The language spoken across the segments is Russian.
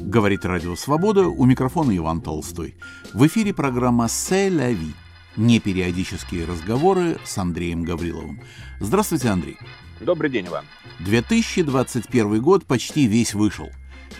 Говорит Радио Свобода, у микрофона Иван Толстой. В эфире программа «Се ля ви» – непериодические разговоры с Андреем Гавриловым. Здравствуйте, Андрей. Добрый день, Иван. 2021 год почти весь вышел,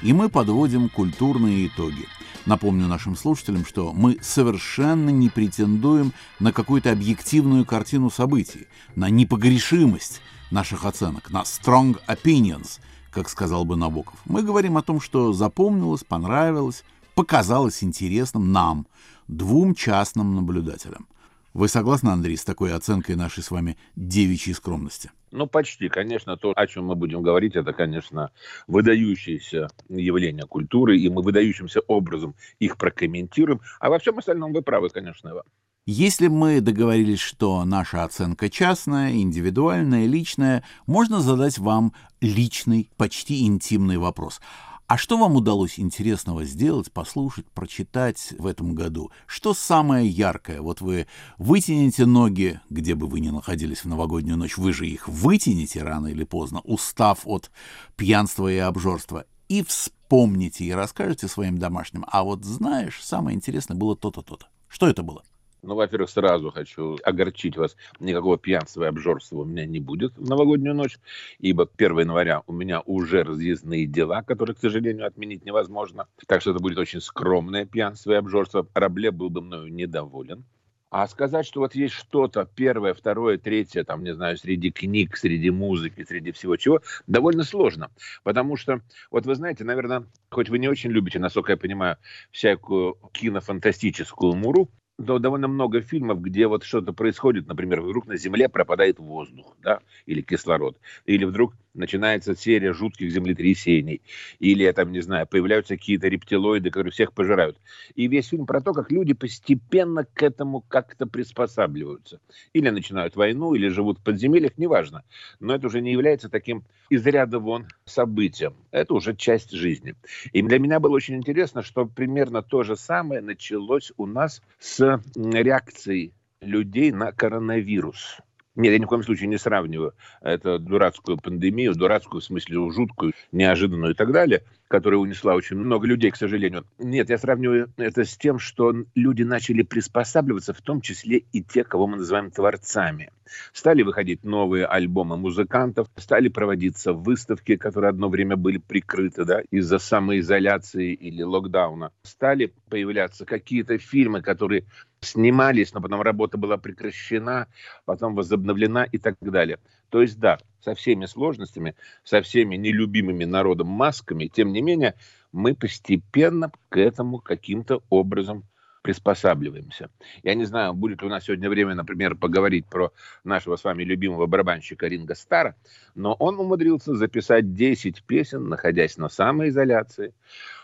и мы подводим культурные итоги. Напомню нашим слушателям, что мы совершенно не претендуем на какую-то объективную картину событий, на непогрешимость наших оценок, на strong opinions – как сказал бы Набоков. Мы говорим о том, что запомнилось, понравилось, показалось интересным нам, двум частным наблюдателям. Вы согласны, Андрей, с такой оценкой нашей с вами девичьей скромности? Ну, почти. Конечно, то, о чем мы будем говорить, это, конечно, выдающиеся явления культуры, и мы выдающимся образом их прокомментируем. А во всем остальном вы правы, конечно, Иван. Если мы договорились, что наша оценка частная, индивидуальная, личная, можно задать вам личный, почти интимный вопрос. А что вам удалось интересного сделать, послушать, прочитать в этом году? Что самое яркое? Вот вы вытянете ноги, где бы вы ни находились в новогоднюю ночь, вы же их вытянете рано или поздно, устав от пьянства и обжорства, и вспомните и расскажете своим домашним. А вот знаешь, самое интересное было то-то, то-то. Что это было? Ну, во-первых, сразу хочу огорчить вас. Никакого пьянства и обжорства у меня не будет в новогоднюю ночь, ибо 1 января у меня уже разъездные дела, которые, к сожалению, отменить невозможно. Так что это будет очень скромное пьянство и обжорство. Рабле был бы мною недоволен. А сказать, что вот есть что-то первое, второе, третье, там, не знаю, среди книг, среди музыки, среди всего чего, довольно сложно. Потому что, вот вы знаете, наверное, хоть вы не очень любите, насколько я понимаю, всякую кинофантастическую муру, довольно много фильмов, где вот что-то происходит, например, вдруг на Земле пропадает воздух, да, или кислород, или вдруг начинается серия жутких землетрясений, или, я там, не знаю, появляются какие-то рептилоиды, которые всех пожирают. И весь фильм про то, как люди постепенно к этому как-то приспосабливаются. Или начинают войну, или живут в подземельях, неважно. Но это уже не является таким из ряда вон событием. Это уже часть жизни. И для меня было очень интересно, что примерно то же самое началось у нас с реакцией людей на коронавирус. Нет, я ни в коем случае не сравниваю эту дурацкую пандемию, дурацкую в смысле жуткую, неожиданную и так далее, которая унесла очень много людей, к сожалению. Нет, я сравниваю это с тем, что люди начали приспосабливаться, в том числе и те, кого мы называем творцами. Стали выходить новые альбомы музыкантов, стали проводиться выставки, которые одно время были прикрыты да, из-за самоизоляции или локдауна. Стали появляться какие-то фильмы, которые снимались, но потом работа была прекращена, потом возобновлена и так далее. То есть, да, со всеми сложностями, со всеми нелюбимыми народом масками, тем не менее, мы постепенно к этому каким-то образом приспосабливаемся. Я не знаю, будет ли у нас сегодня время, например, поговорить про нашего с вами любимого барабанщика Ринга Стара, но он умудрился записать 10 песен, находясь на самоизоляции.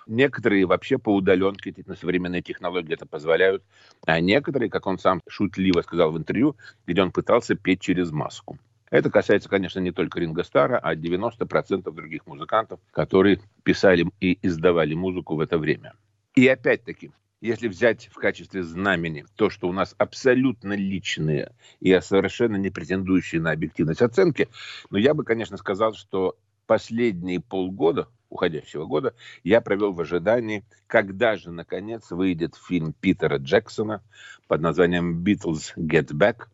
Некоторые вообще по удаленке, на современные технологии это позволяют, а некоторые, как он сам шутливо сказал в интервью, где он пытался петь через маску. Это касается, конечно, не только Ринга Стара, а 90% других музыкантов, которые писали и издавали музыку в это время. И опять-таки, если взять в качестве знамени то, что у нас абсолютно личные и совершенно не претендующие на объективность оценки, но я бы, конечно, сказал, что последние полгода уходящего года я провел в ожидании, когда же, наконец, выйдет фильм Питера Джексона под названием «Beatles Get Back».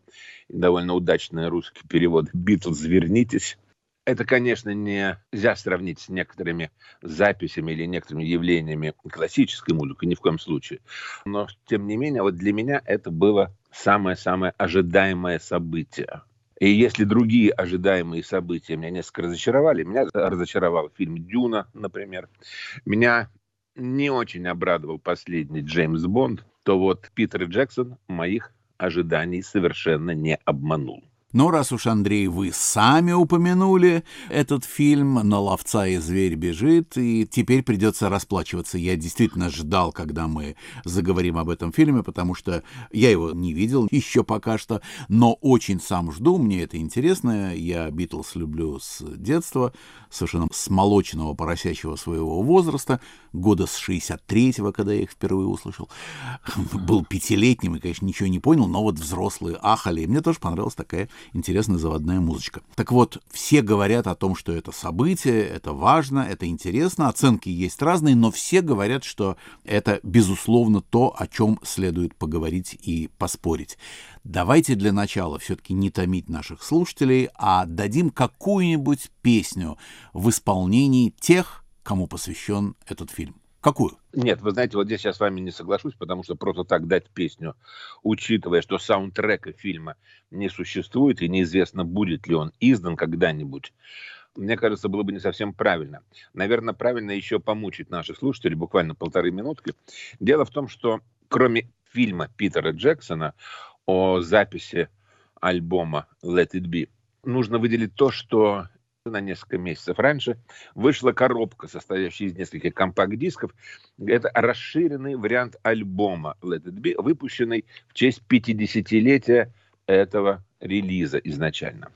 Довольно удачный русский перевод «Beatles, вернитесь». Это, конечно, нельзя сравнить с некоторыми записями или некоторыми явлениями классической музыки, ни в коем случае. Но, тем не менее, вот для меня это было самое-самое ожидаемое событие. И если другие ожидаемые события меня несколько разочаровали, меня разочаровал фильм «Дюна», например, меня не очень обрадовал последний Джеймс Бонд, то вот Питер Джексон моих ожиданий совершенно не обманул. Но раз уж, Андрей, вы сами упомянули этот фильм «На ловца и зверь бежит», и теперь придется расплачиваться. Я действительно ждал, когда мы заговорим об этом фильме, потому что я его не видел еще пока что, но очень сам жду, мне это интересно. Я Битлз люблю с детства, совершенно с молочного поросячьего своего возраста, года с 63-го, когда я их впервые услышал. Был пятилетним и, конечно, ничего не понял, но вот взрослые ахали. Мне тоже понравилась такая интересная заводная музычка. Так вот, все говорят о том, что это событие, это важно, это интересно, оценки есть разные, но все говорят, что это, безусловно, то, о чем следует поговорить и поспорить. Давайте для начала все-таки не томить наших слушателей, а дадим какую-нибудь песню в исполнении тех, кому посвящен этот фильм. Какую? Нет, вы знаете, вот здесь я с вами не соглашусь, потому что просто так дать песню, учитывая, что саундтрека фильма не существует и неизвестно, будет ли он издан когда-нибудь, мне кажется, было бы не совсем правильно. Наверное, правильно еще помучить наших слушателей буквально полторы минутки. Дело в том, что кроме фильма Питера Джексона о записи альбома Let It Be, нужно выделить то, что на несколько месяцев раньше вышла коробка, состоящая из нескольких компакт-дисков. Это расширенный вариант альбома Let It Be, выпущенный в честь 50-летия этого релиза изначально.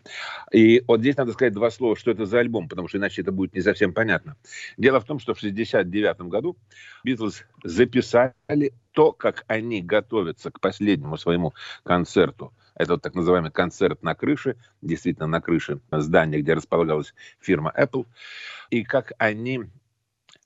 И вот здесь надо сказать два слова, что это за альбом, потому что иначе это будет не совсем понятно. Дело в том, что в 1969 году Битлз записали то, как они готовятся к последнему своему концерту. Это вот так называемый концерт на крыше, действительно на крыше здания, где располагалась фирма Apple. И как они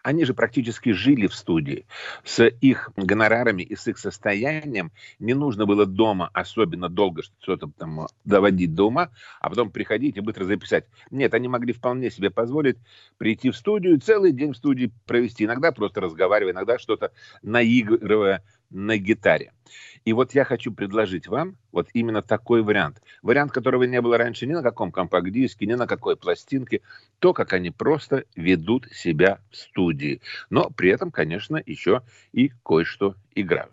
они же практически жили в студии. С их гонорарами и с их состоянием не нужно было дома особенно долго что-то там доводить до ума, а потом приходить и быстро записать. Нет, они могли вполне себе позволить прийти в студию, целый день в студии провести. Иногда просто разговаривая, иногда что-то наигрывая на гитаре. И вот я хочу предложить вам вот именно такой вариант. Вариант, которого не было раньше ни на каком компакт-диске, ни на какой пластинке. То, как они просто ведут себя в студии. Но при этом, конечно, еще и кое-что играют.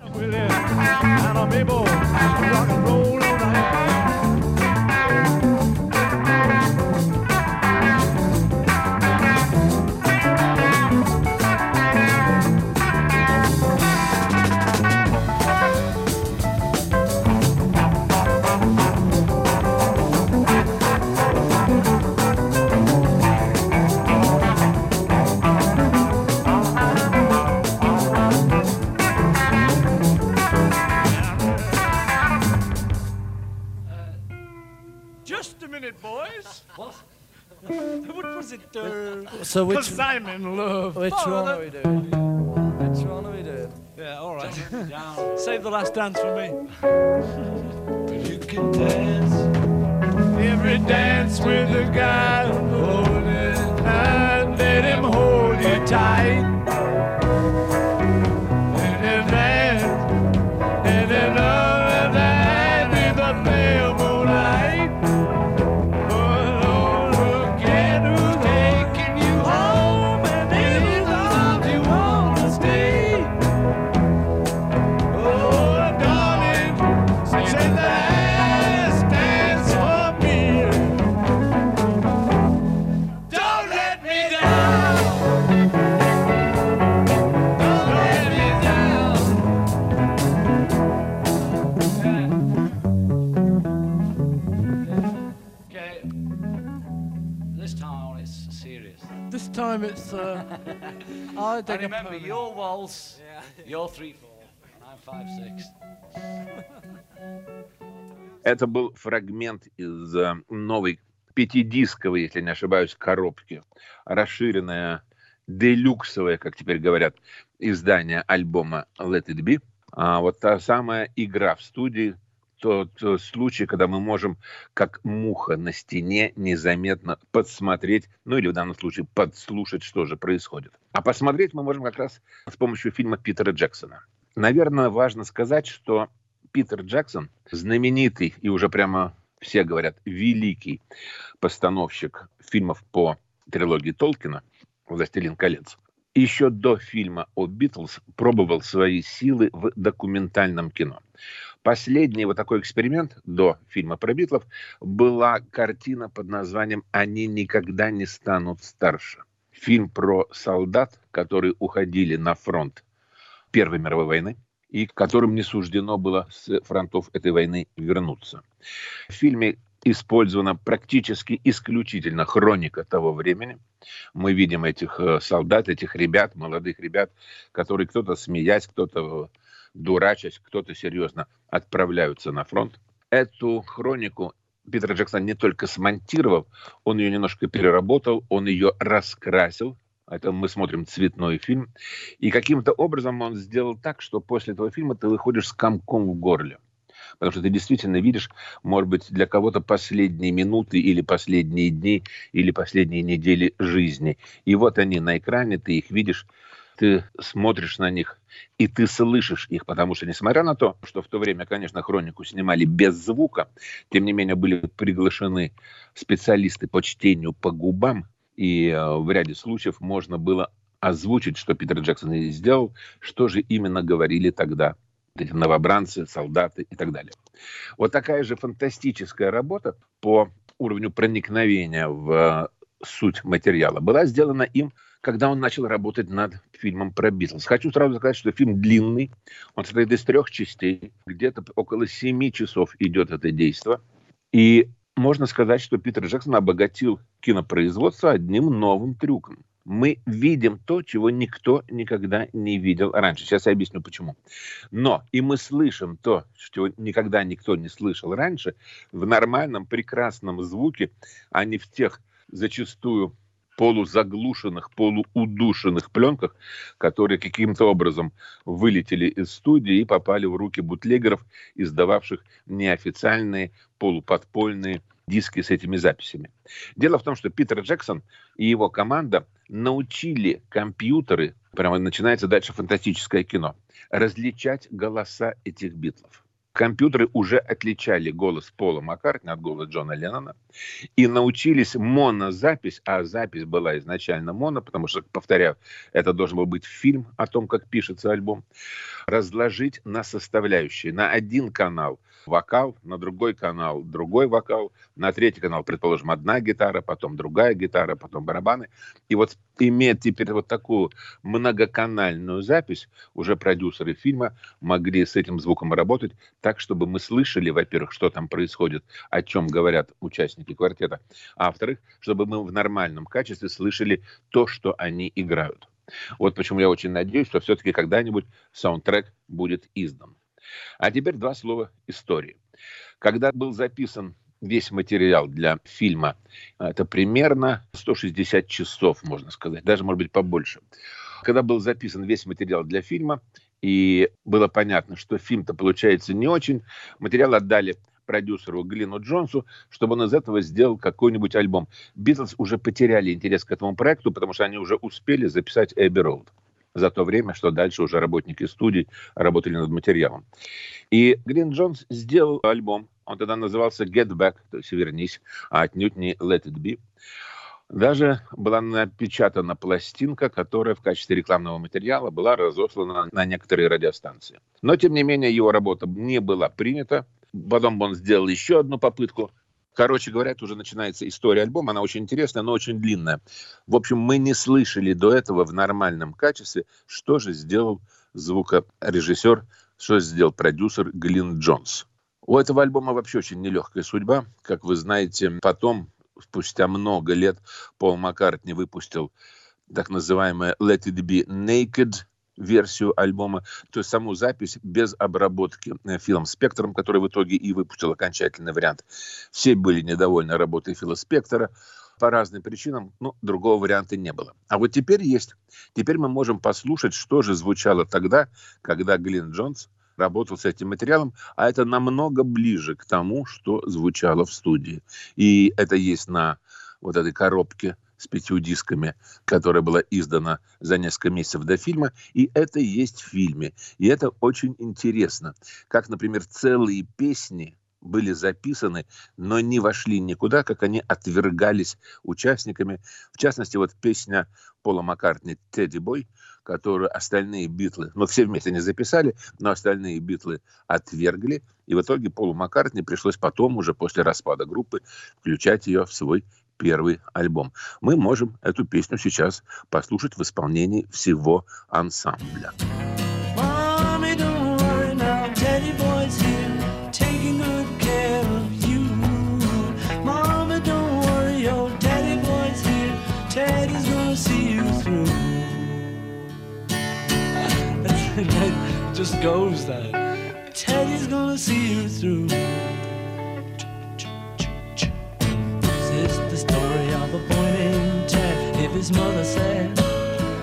Uh, so which I'm in love. Which one are we doing? Which one are we doing? Yeah, all right. Save the last dance for me. you can dance every dance with a guy holding and let him hold you tight. It's. Uh, I, I remember your waltz, yeah. your three four, and I'm five six. Это был фрагмент из uh, новой пятидисковой, если не ошибаюсь, коробки. Расширенная, делюксовая, как теперь говорят, издание альбома Let It Be. А вот та самая игра в студии – тот случай, когда мы можем, как муха на стене, незаметно подсмотреть, ну или в данном случае подслушать, что же происходит. А посмотреть мы можем как раз с помощью фильма Питера Джексона. Наверное, важно сказать, что Питер Джексон, знаменитый и уже прямо все говорят, великий постановщик фильмов по трилогии Толкина «Властелин колец», еще до фильма о Битлз пробовал свои силы в документальном кино. Последний вот такой эксперимент до фильма про Битлов была картина под названием «Они никогда не станут старше». Фильм про солдат, которые уходили на фронт Первой мировой войны и которым не суждено было с фронтов этой войны вернуться. В фильме использована практически исключительно хроника того времени. Мы видим этих э, солдат, этих ребят, молодых ребят, которые кто-то смеясь, кто-то дурачась, кто-то серьезно отправляются на фронт. Эту хронику Питер Джексон не только смонтировал, он ее немножко переработал, он ее раскрасил. Это мы смотрим цветной фильм. И каким-то образом он сделал так, что после этого фильма ты выходишь с комком в горле. Потому что ты действительно видишь, может быть, для кого-то последние минуты или последние дни или последние недели жизни. И вот они на экране, ты их видишь, ты смотришь на них, и ты слышишь их, потому что, несмотря на то, что в то время, конечно, хронику снимали без звука, тем не менее были приглашены специалисты по чтению по губам, и э, в ряде случаев можно было озвучить, что Питер Джексон и сделал, что же именно говорили тогда эти новобранцы, солдаты и так далее. Вот такая же фантастическая работа по уровню проникновения в э, суть материала была сделана им когда он начал работать над фильмом про Битлз. Хочу сразу сказать, что фильм длинный. Он состоит из трех частей. Где-то около семи часов идет это действо. И можно сказать, что Питер Джексон обогатил кинопроизводство одним новым трюком. Мы видим то, чего никто никогда не видел раньше. Сейчас я объясню, почему. Но и мы слышим то, чего никогда никто не слышал раньше, в нормальном, прекрасном звуке, а не в тех зачастую полузаглушенных, полуудушенных пленках, которые каким-то образом вылетели из студии и попали в руки бутлегеров, издававших неофициальные полуподпольные диски с этими записями. Дело в том, что Питер Джексон и его команда научили компьютеры, прямо начинается дальше фантастическое кино, различать голоса этих битлов компьютеры уже отличали голос Пола Маккартни от голоса Джона Леннона и научились монозапись, а запись была изначально моно, потому что, повторяю, это должен был быть фильм о том, как пишется альбом, разложить на составляющие. На один канал – вокал, на другой канал другой вокал, на третий канал, предположим, одна гитара, потом другая гитара, потом барабаны. И вот имея теперь вот такую многоканальную запись, уже продюсеры фильма могли с этим звуком работать так, чтобы мы слышали, во-первых, что там происходит, о чем говорят участники квартета, а во-вторых, чтобы мы в нормальном качестве слышали то, что они играют. Вот почему я очень надеюсь, что все-таки когда-нибудь саундтрек будет издан. А теперь два слова истории. Когда был записан весь материал для фильма, это примерно 160 часов, можно сказать, даже, может быть, побольше. Когда был записан весь материал для фильма, и было понятно, что фильм-то получается не очень, материал отдали продюсеру Глину Джонсу, чтобы он из этого сделал какой-нибудь альбом. Битлз уже потеряли интерес к этому проекту, потому что они уже успели записать Эбби Роуд за то время, что дальше уже работники студий работали над материалом. И Грин Джонс сделал альбом, он тогда назывался Get Back, то есть «Вернись», а отнюдь не Let It Be. Даже была напечатана пластинка, которая в качестве рекламного материала была разослана на некоторые радиостанции. Но, тем не менее, его работа не была принята. Потом он сделал еще одну попытку, Короче говоря, уже начинается история альбома, она очень интересная, но очень длинная. В общем, мы не слышали до этого в нормальном качестве, что же сделал звукорежиссер, что сделал продюсер Глин Джонс. У этого альбома вообще очень нелегкая судьба. Как вы знаете, потом, спустя много лет, Пол Маккартни выпустил так называемое «Let it be naked», версию альбома, то есть саму запись без обработки э, Филом Спектром, который в итоге и выпустил окончательный вариант. Все были недовольны работой Фила Спектора по разным причинам, но другого варианта не было. А вот теперь есть. Теперь мы можем послушать, что же звучало тогда, когда Глин Джонс работал с этим материалом, а это намного ближе к тому, что звучало в студии. И это есть на вот этой коробке с пятью дисками, которая была издана за несколько месяцев до фильма, и это есть в фильме. И это очень интересно. Как, например, целые песни были записаны, но не вошли никуда, как они отвергались участниками. В частности, вот песня Пола Маккартни «Тедди Бой», которую остальные битлы, ну, все вместе не записали, но остальные битлы отвергли. И в итоге Полу Маккартни пришлось потом, уже после распада группы, включать ее в свой первый альбом. Мы можем эту песню сейчас послушать в исполнении всего ансамбля. just goes that Teddy's gonna see you through. his mother said,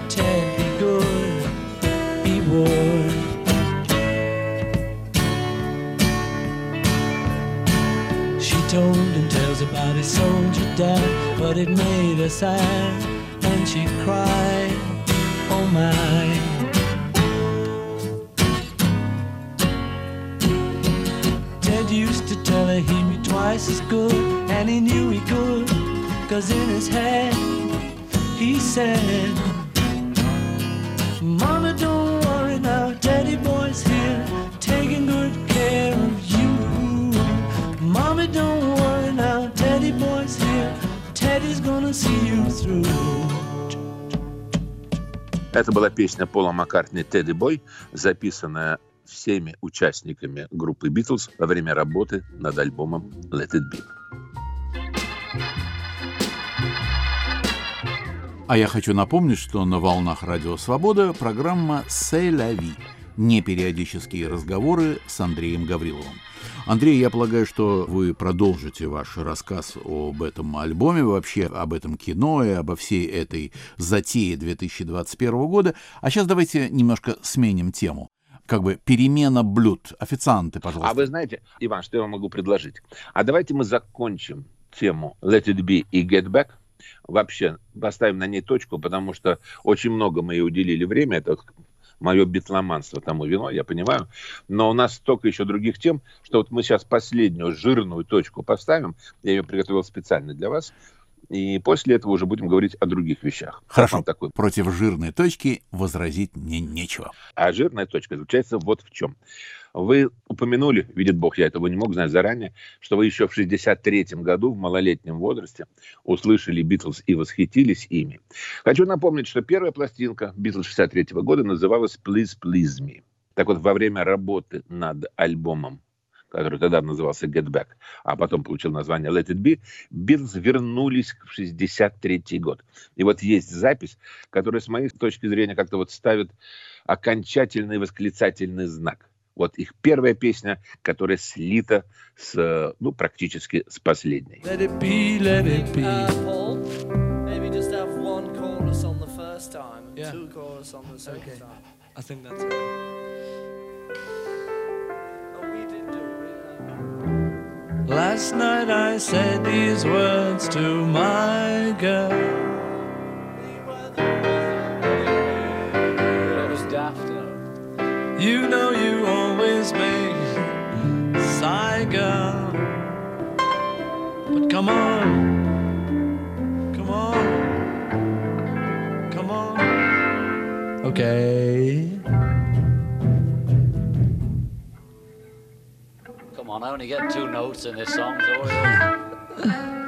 Ted, be good, be would. She told him tales about his soldier dad, but it made her sad, and she cried, oh my. Ted used to tell her he'd be twice as good, and he knew he could, cause in his head he said, Mama, don't worry now, Teddy boy's here, taking good care of you. Mama, don't worry now, Teddy boy's here, Teddy's gonna see you through. Это была песня Пола Маккартни «Тедди Бой», записанная всеми участниками группы Битлз во время работы над альбомом Let It Be. А я хочу напомнить, что на волнах Радио Свобода программа «Сей ла ви» – непериодические разговоры с Андреем Гавриловым. Андрей, я полагаю, что вы продолжите ваш рассказ об этом альбоме, вообще об этом кино и обо всей этой затее 2021 года. А сейчас давайте немножко сменим тему как бы перемена блюд. Официанты, пожалуйста. А вы знаете, Иван, что я вам могу предложить? А давайте мы закончим тему Let It Be и Get Back. Вообще поставим на ней точку, потому что очень много мы ей уделили время. Это мое битломанство тому вино, я понимаю. Но у нас столько еще других тем, что вот мы сейчас последнюю жирную точку поставим. Я ее приготовил специально для вас. И после этого уже будем говорить о других вещах. Хорошо. Такой. Против жирной точки возразить мне нечего. А жирная точка заключается вот в чем. Вы упомянули, видит Бог, я этого не мог знать заранее, что вы еще в 63-м году в малолетнем возрасте услышали Битлз и восхитились ими. Хочу напомнить, что первая пластинка Битлз 63 -го года называлась «Please, Please Me». Так вот, во время работы над альбомом который тогда назывался Get Back, а потом получил название Let It Be, Битлз вернулись в 63 год. И вот есть запись, которая, с моей точки зрения, как-то вот ставит окончательный восклицательный знак. Вот их первая песня, которая слита с, ну, практически с последней. Let it be, let it be. Uh, Paul, maybe just have one chorus on the first time and yeah. two chorus on the second okay. time. I think that's it. Last night I said these words to my girl. Always me girl. But come on, come on, come on. Okay. Come on, I only get two notes in this song, so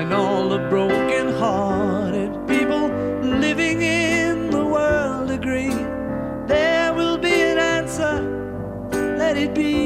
and all the broken hearted people living in the world agree there will be an answer. Let it be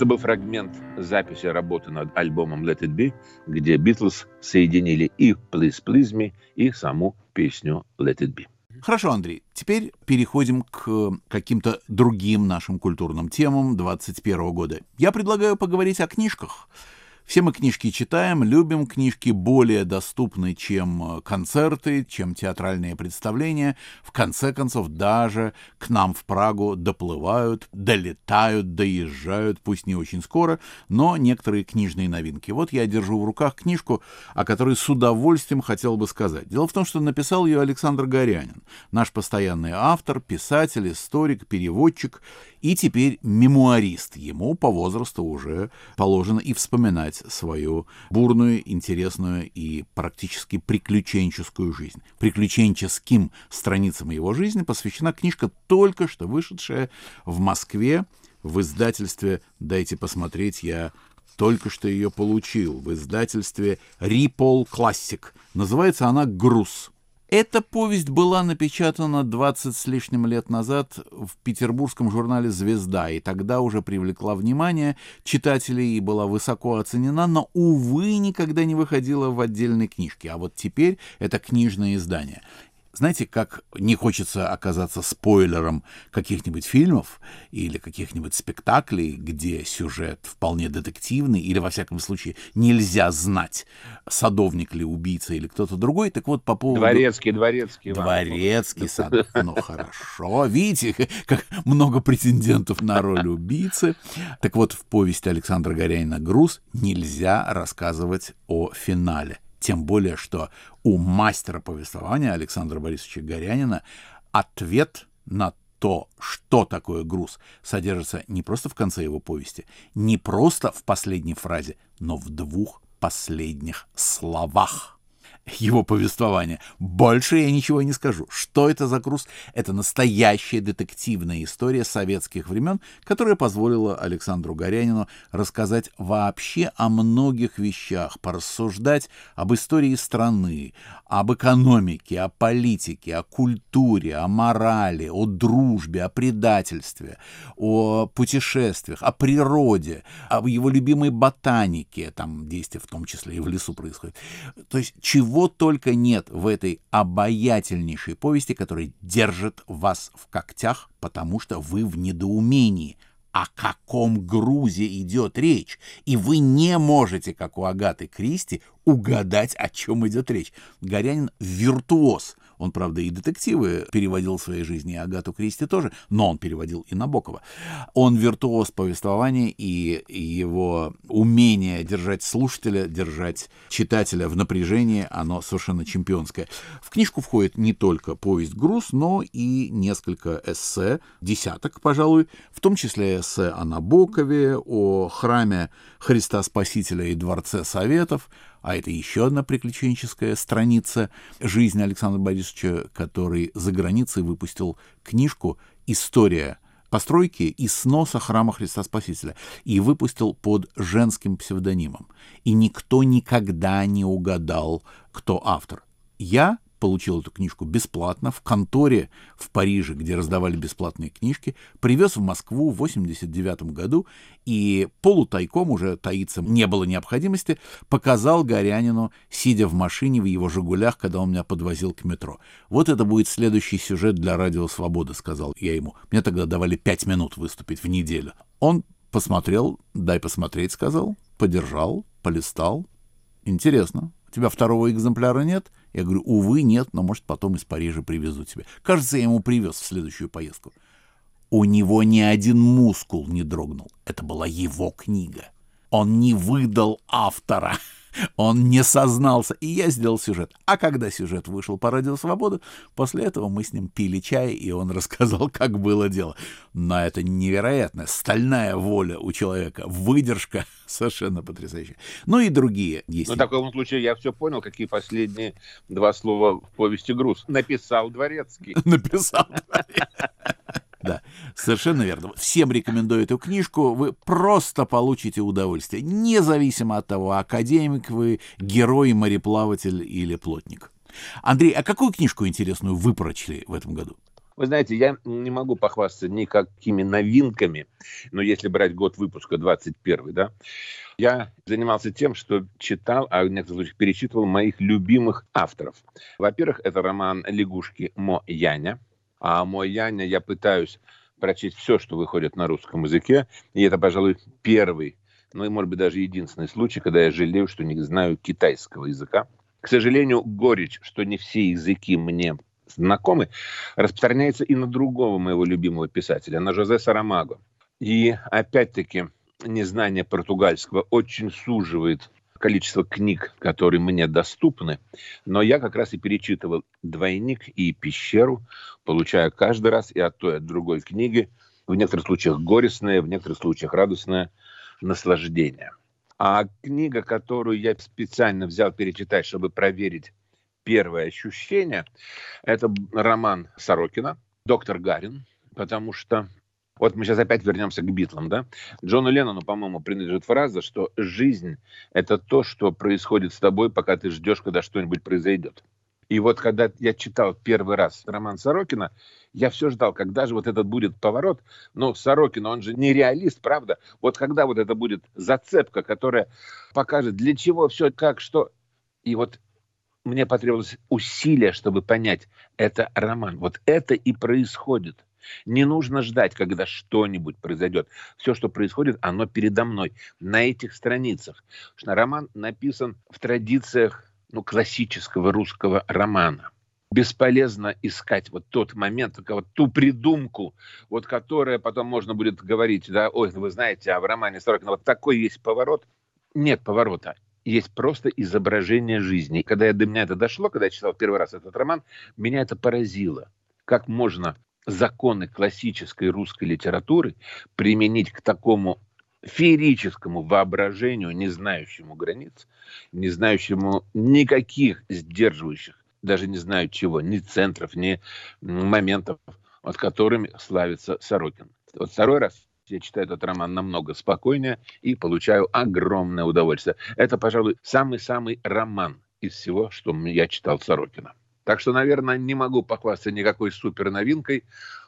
Это был фрагмент записи работы над альбомом Let It Be, где Битлз соединили и Please Please Me, и саму песню Let It Be. Хорошо, Андрей, теперь переходим к каким-то другим нашим культурным темам 21 года. Я предлагаю поговорить о книжках. Все мы книжки читаем, любим книжки более доступны, чем э, концерты, чем театральные представления. В конце концов, даже к нам в Прагу доплывают, долетают, доезжают, пусть не очень скоро, но некоторые книжные новинки. Вот я держу в руках книжку, о которой с удовольствием хотел бы сказать. Дело в том, что написал ее Александр Горянин, наш постоянный автор, писатель, историк, переводчик и теперь мемуарист. Ему по возрасту уже положено и вспоминать свою бурную, интересную и практически приключенческую жизнь. Приключенческим страницам его жизни посвящена книжка, только что вышедшая в Москве в издательстве «Дайте посмотреть», я только что ее получил, в издательстве «Рипол Классик». Называется она «Груз». Эта повесть была напечатана 20 с лишним лет назад в петербургском журнале «Звезда», и тогда уже привлекла внимание читателей и была высоко оценена, но, увы, никогда не выходила в отдельной книжке. А вот теперь это книжное издание. Знаете, как не хочется оказаться спойлером каких-нибудь фильмов или каких-нибудь спектаклей, где сюжет вполне детективный, или, во всяком случае, нельзя знать, садовник ли убийца или кто-то другой. Так вот, по поводу... Дворецкий, дворецкий. Дворецкий, сад... ну хорошо. Видите, как много претендентов на роль убийцы. Так вот, в повести Александра Горянина «Груз» нельзя рассказывать о финале тем более, что у мастера повествования Александра Борисовича Горянина ответ на то, что такое груз, содержится не просто в конце его повести, не просто в последней фразе, но в двух последних словах его повествования. Больше я ничего не скажу. Что это за груз? Это настоящая детективная история советских времен, которая позволила Александру Горянину рассказать вообще о многих вещах, порассуждать об истории страны, об экономике, о политике, о культуре, о морали, о дружбе, о предательстве, о путешествиях, о природе, об его любимой ботанике, там действие в том числе и в лесу происходит. То есть чего чего только нет в этой обаятельнейшей повести, которая держит вас в когтях, потому что вы в недоумении, о каком грузе идет речь, и вы не можете, как у Агаты Кристи, угадать, о чем идет речь. Горянин виртуоз он, правда, и детективы переводил в своей жизни, и Агату Кристи тоже, но он переводил и Набокова. Он виртуоз повествования, и его умение держать слушателя, держать читателя в напряжении, оно совершенно чемпионское. В книжку входит не только повесть «Груз», но и несколько эссе, десяток, пожалуй, в том числе эссе о Набокове, о храме Христа Спасителя и Дворце Советов, а это еще одна приключенческая страница жизни Александра Борисовича, который за границей выпустил книжку «История постройки и сноса храма Христа Спасителя» и выпустил под женским псевдонимом. И никто никогда не угадал, кто автор. Я получил эту книжку бесплатно в конторе в Париже, где раздавали бесплатные книжки, привез в Москву в 89 году и полутайком, уже таиться не было необходимости, показал Горянину, сидя в машине в его «Жигулях», когда он меня подвозил к метро. «Вот это будет следующий сюжет для «Радио Свобода», — сказал я ему. Мне тогда давали пять минут выступить в неделю. Он посмотрел, дай посмотреть, сказал, подержал, полистал. Интересно. У тебя второго экземпляра нет? Я говорю, увы, нет, но, может, потом из Парижа привезу тебе. Кажется, я ему привез в следующую поездку. У него ни один мускул не дрогнул. Это была его книга. Он не выдал автора. Он не сознался, и я сделал сюжет. А когда сюжет вышел по «Радио Свобода», после этого мы с ним пили чай, и он рассказал, как было дело. Но это невероятная стальная воля у человека, выдержка совершенно потрясающая. Ну и другие есть. Ну, в таком случае я все понял, какие последние два слова в повести «Груз». Написал Дворецкий. Написал Дворецкий. Да, совершенно верно. Всем рекомендую эту книжку. Вы просто получите удовольствие, независимо от того, академик вы, герой, мореплаватель или плотник. Андрей, а какую книжку интересную вы прочли в этом году? Вы знаете, я не могу похвастаться никакими новинками, но если брать год выпуска 21, да, я занимался тем, что читал, а в некоторых случаях перечитывал моих любимых авторов. Во-первых, это роман «Лягушки Мо Яня». А Мо Яня я пытаюсь прочесть все, что выходит на русском языке. И это, пожалуй, первый, ну и, может быть, даже единственный случай, когда я жалею, что не знаю китайского языка. К сожалению, горечь, что не все языки мне знакомы, распространяется и на другого моего любимого писателя, на Жозе Сарамаго. И опять-таки незнание португальского очень суживает количество книг, которые мне доступны, но я как раз и перечитывал «Двойник» и «Пещеру», получая каждый раз и от той, и от другой книги, в некоторых случаях горестное, в некоторых случаях радостное наслаждение. А книга, которую я специально взял перечитать, чтобы проверить первое ощущение, это роман Сорокина «Доктор Гарин», потому что вот мы сейчас опять вернемся к Битлам, да? Джону Леннону, по-моему, принадлежит фраза, что жизнь – это то, что происходит с тобой, пока ты ждешь, когда что-нибудь произойдет. И вот когда я читал первый раз роман Сорокина, я все ждал, когда же вот этот будет поворот. Но Сорокин, он же не реалист, правда? Вот когда вот это будет зацепка, которая покажет, для чего все, как, что. И вот мне потребовалось усилие, чтобы понять, это роман. Вот это и происходит. Не нужно ждать, когда что-нибудь произойдет. Все, что происходит, оно передо мной, на этих страницах. Что роман написан в традициях ну, классического русского романа. Бесполезно искать вот тот момент, вот ту придумку, вот которая потом можно будет говорить, да, ой, вы знаете, а в романе Сорокина вот такой есть поворот. Нет поворота есть просто изображение жизни. Когда я, до меня это дошло, когда я читал первый раз этот роман, меня это поразило. Как можно законы классической русской литературы применить к такому феерическому воображению, не знающему границ, не знающему никаких сдерживающих, даже не знаю чего, ни центров, ни моментов, от которыми славится Сорокин. Вот второй раз я читаю этот роман намного спокойнее и получаю огромное удовольствие. Это, пожалуй, самый-самый роман из всего, что я читал Сорокина. Так что, наверное, не могу похвастаться никакой супер новинкой.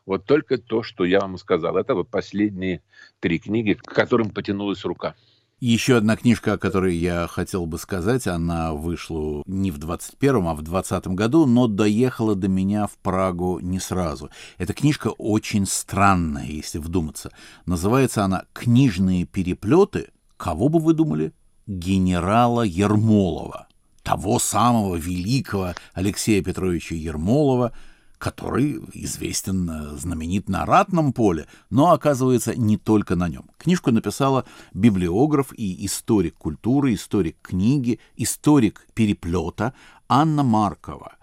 Вот только то, что я вам сказал. Это вот последние три книги, к которым потянулась рука. Еще одна книжка, о которой я хотел бы сказать, она вышла не в 21-м, а в 20 году, но доехала до меня в Прагу не сразу. Эта книжка очень странная, если вдуматься. Называется она «Книжные переплеты». Кого бы вы думали? Генерала Ермолова того самого великого Алексея Петровича Ермолова, который известен, э, знаменит на ратном поле, но оказывается не только на нем. Книжку написала библиограф и историк культуры, историк книги, историк переплета Анна Маркова.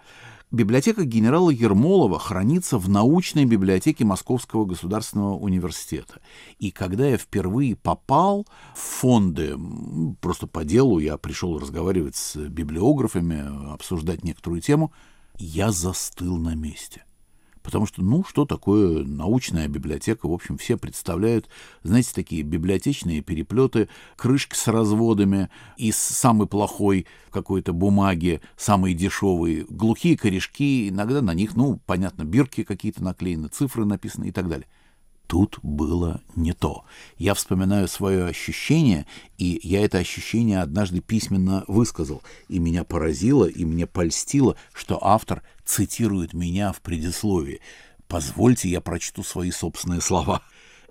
Библиотека генерала Ермолова хранится в научной библиотеке Московского государственного университета. И когда я впервые попал в фонды, просто по делу я пришел разговаривать с библиографами, обсуждать некоторую тему, я застыл на месте. Потому что, ну, что такое научная библиотека? В общем, все представляют, знаете, такие библиотечные переплеты, крышки с разводами из самой плохой какой-то бумаги, самой дешевой, глухие корешки, иногда на них, ну, понятно, бирки какие-то наклеены, цифры написаны и так далее. Тут было не то. Я вспоминаю свое ощущение, и я это ощущение однажды письменно высказал. И меня поразило, и мне польстило, что автор цитирует меня в предисловии. Позвольте, я прочту свои собственные слова.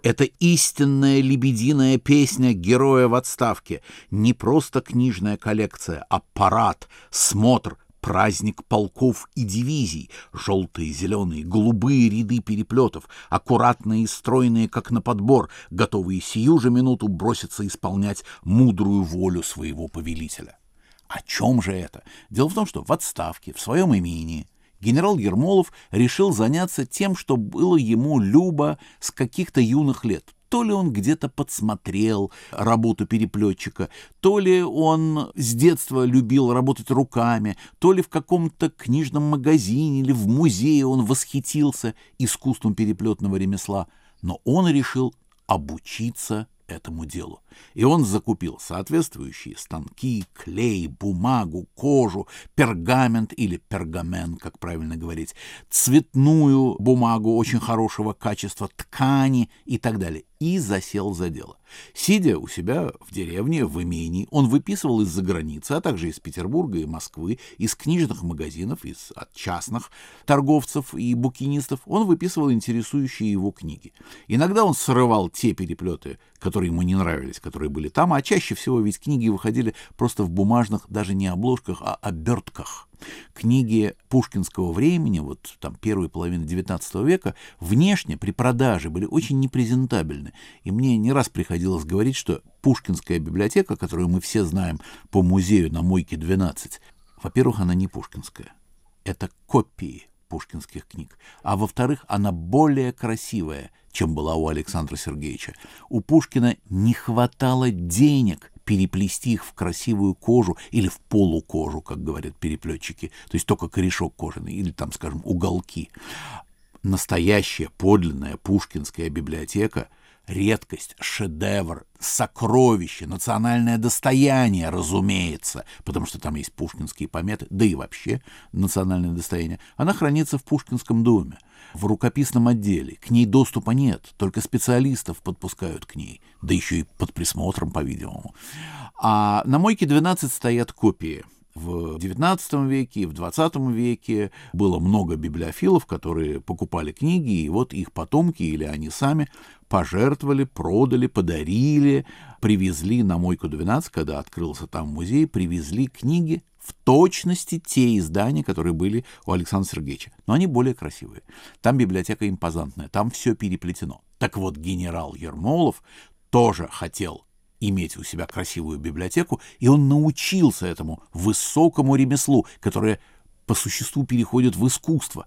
Это истинная лебединая песня героя в отставке. Не просто книжная коллекция, а парад, смотр, праздник полков и дивизий, желтые, зеленые, голубые ряды переплетов, аккуратные и стройные, как на подбор, готовые сию же минуту броситься исполнять мудрую волю своего повелителя. О чем же это? Дело в том, что в отставке, в своем имении, генерал Ермолов решил заняться тем, что было ему любо с каких-то юных лет, то ли он где-то подсмотрел работу переплетчика, то ли он с детства любил работать руками, то ли в каком-то книжном магазине или в музее он восхитился искусством переплетного ремесла, но он решил обучиться этому делу. И он закупил соответствующие станки, клей, бумагу, кожу, пергамент или пергамен, как правильно говорить, цветную бумагу очень хорошего качества, ткани и так далее и засел за дело. Сидя у себя в деревне, в имении, он выписывал из-за границы, а также из Петербурга и Москвы, из книжных магазинов, из от частных торговцев и букинистов, он выписывал интересующие его книги. Иногда он срывал те переплеты, которые ему не нравились, которые были там, а чаще всего ведь книги выходили просто в бумажных, даже не обложках, а обертках. Книги пушкинского времени, вот там первой половины XIX века, внешне при продаже были очень непрезентабельны. И мне не раз приходилось говорить, что Пушкинская библиотека, которую мы все знаем по музею на Мойке 12, во-первых, она не пушкинская. Это копии пушкинских книг. А во-вторых, она более красивая, чем была у Александра Сергеевича. У Пушкина не хватало денег переплести их в красивую кожу или в полукожу, как говорят переплетчики, то есть только корешок кожаный или там, скажем, уголки. Настоящая подлинная пушкинская библиотека редкость, шедевр, сокровище, национальное достояние, разумеется, потому что там есть пушкинские пометы, да и вообще национальное достояние, она хранится в Пушкинском доме, в рукописном отделе. К ней доступа нет, только специалистов подпускают к ней, да еще и под присмотром, по-видимому. А на мойке 12 стоят копии – в XIX веке в XX веке было много библиофилов, которые покупали книги, и вот их потомки или они сами пожертвовали, продали, подарили, привезли на Мойку 12, когда открылся там музей, привезли книги в точности те издания, которые были у Александра Сергеевича. Но они более красивые. Там библиотека импозантная, там все переплетено. Так вот, генерал Ермолов тоже хотел иметь у себя красивую библиотеку, и он научился этому высокому ремеслу, которое по существу переходит в искусство.